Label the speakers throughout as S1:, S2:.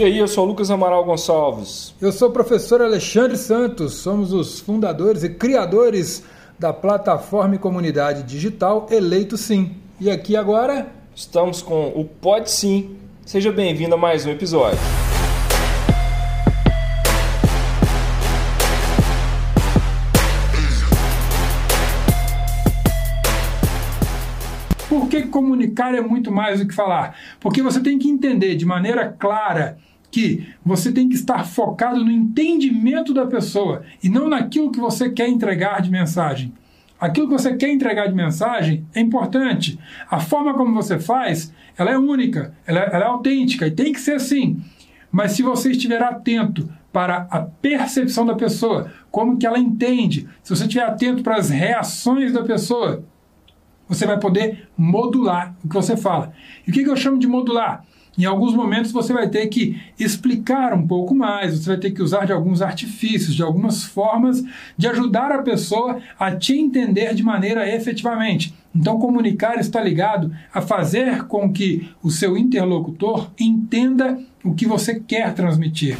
S1: E aí, eu sou o Lucas Amaral Gonçalves.
S2: Eu sou o professor Alexandre Santos, somos os fundadores e criadores da plataforma e comunidade digital Eleito Sim. E aqui agora
S1: estamos com o Pode Sim. Seja bem-vindo a mais um episódio.
S2: Por que comunicar é muito mais do que falar? Porque você tem que entender de maneira clara que você tem que estar focado no entendimento da pessoa e não naquilo que você quer entregar de mensagem. Aquilo que você quer entregar de mensagem é importante. A forma como você faz, ela é única, ela é, ela é autêntica e tem que ser assim. Mas se você estiver atento para a percepção da pessoa, como que ela entende, se você estiver atento para as reações da pessoa, você vai poder modular o que você fala. E o que eu chamo de modular? Em alguns momentos você vai ter que explicar um pouco mais, você vai ter que usar de alguns artifícios, de algumas formas de ajudar a pessoa a te entender de maneira efetivamente. Então, comunicar está ligado a fazer com que o seu interlocutor entenda o que você quer transmitir.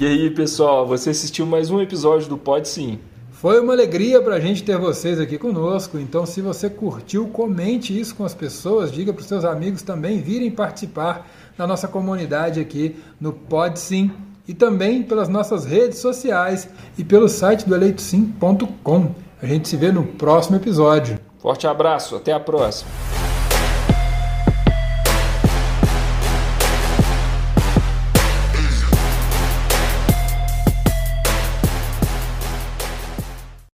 S1: E aí, pessoal, você assistiu mais um episódio do Pode Sim.
S2: Foi uma alegria para a gente ter vocês aqui conosco. Então, se você curtiu, comente isso com as pessoas, diga para os seus amigos também virem participar da nossa comunidade aqui no Pode Sim e também pelas nossas redes sociais e pelo site do eleitosim.com. A gente se vê no próximo episódio.
S1: Forte abraço, até a próxima.